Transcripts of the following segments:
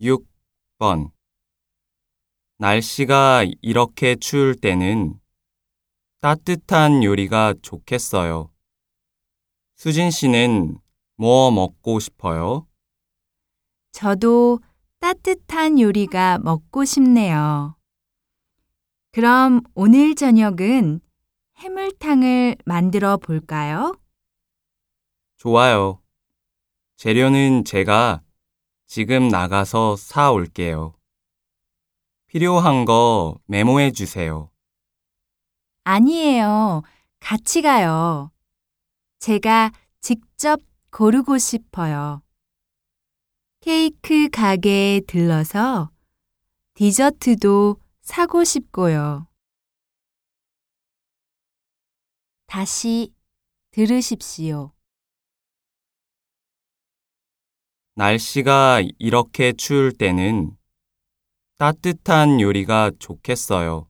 6번 날씨가 이렇게 추울 때는 따뜻한 요리가 좋겠어요. 수진 씨는 뭐 먹고 싶어요? 저도 따뜻한 요리가 먹고 싶네요. 그럼 오늘 저녁은 해물탕을 만들어 볼까요? 좋아요. 재료는 제가 지금 나가서 사 올게요. 필요한 거 메모해 주세요. 아니에요. 같이 가요. 제가 직접 고르고 싶어요. 케이크 가게에 들러서 디저트도 사고 싶고요. 다시 들으십시오. 날씨가 이렇게 추울 때는 따뜻한 요리가 좋겠어요.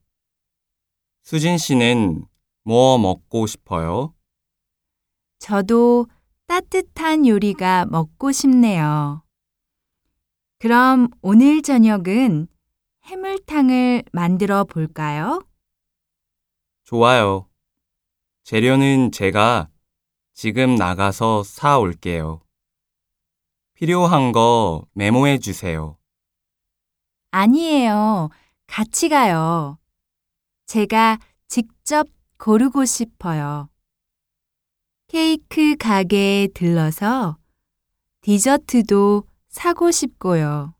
수진 씨는 뭐 먹고 싶어요? 저도 따뜻한 요리가 먹고 싶네요. 그럼 오늘 저녁은 해물탕을 만들어 볼까요? 좋아요. 재료는 제가 지금 나가서 사 올게요. 필요한 거 메모해 주세요. 아니에요. 같이 가요. 제가 직접 고르고 싶어요. 케이크 가게에 들러서 디저트도 사고 싶고요.